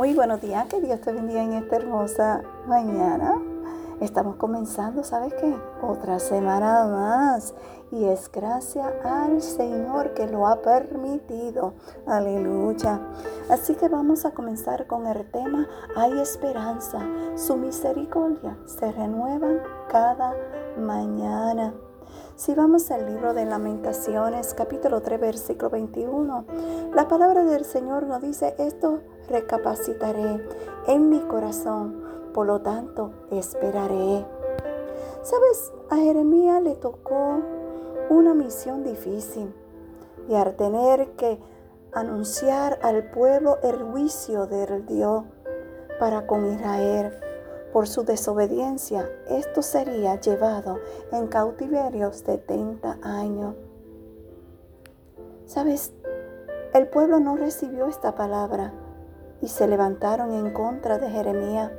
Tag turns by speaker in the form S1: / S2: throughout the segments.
S1: Muy buenos días, que Dios te bendiga en esta hermosa mañana. Estamos comenzando, ¿sabes qué? Otra semana más. Y es gracias al Señor que lo ha permitido. Aleluya. Así que vamos a comenzar con el tema Hay esperanza. Su misericordia se renueva cada mañana. Si vamos al libro de Lamentaciones, capítulo 3, versículo 21, la palabra del Señor nos dice, esto recapacitaré en mi corazón, por lo tanto esperaré. ¿Sabes? A Jeremías le tocó una misión difícil y al tener que anunciar al pueblo el juicio del Dios para con Israel por su desobediencia, esto sería llevado en cautiverio 70 años. ¿Sabes? El pueblo no recibió esta palabra y se levantaron en contra de Jeremías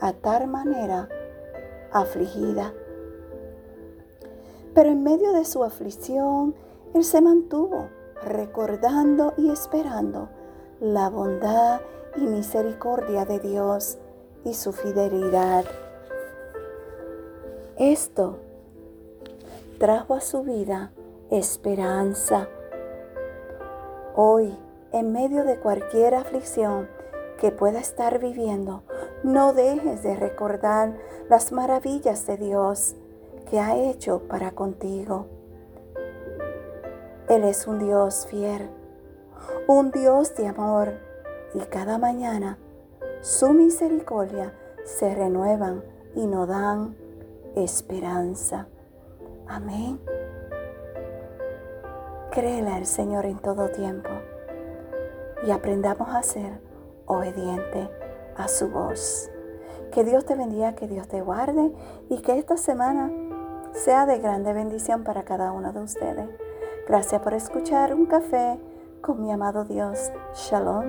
S1: a tal manera afligida. Pero en medio de su aflicción, él se mantuvo recordando y esperando la bondad y misericordia de Dios y su fidelidad. Esto trajo a su vida esperanza. Hoy, en medio de cualquier aflicción que pueda estar viviendo, no dejes de recordar las maravillas de Dios que ha hecho para contigo. Él es un Dios fiel, un Dios de amor y cada mañana su misericordia se renuevan y nos dan esperanza. Amén. Créele al Señor en todo tiempo y aprendamos a ser obediente a su voz. Que Dios te bendiga, que Dios te guarde y que esta semana sea de grande bendición para cada uno de ustedes. Gracias por escuchar un café con mi amado Dios. Shalom.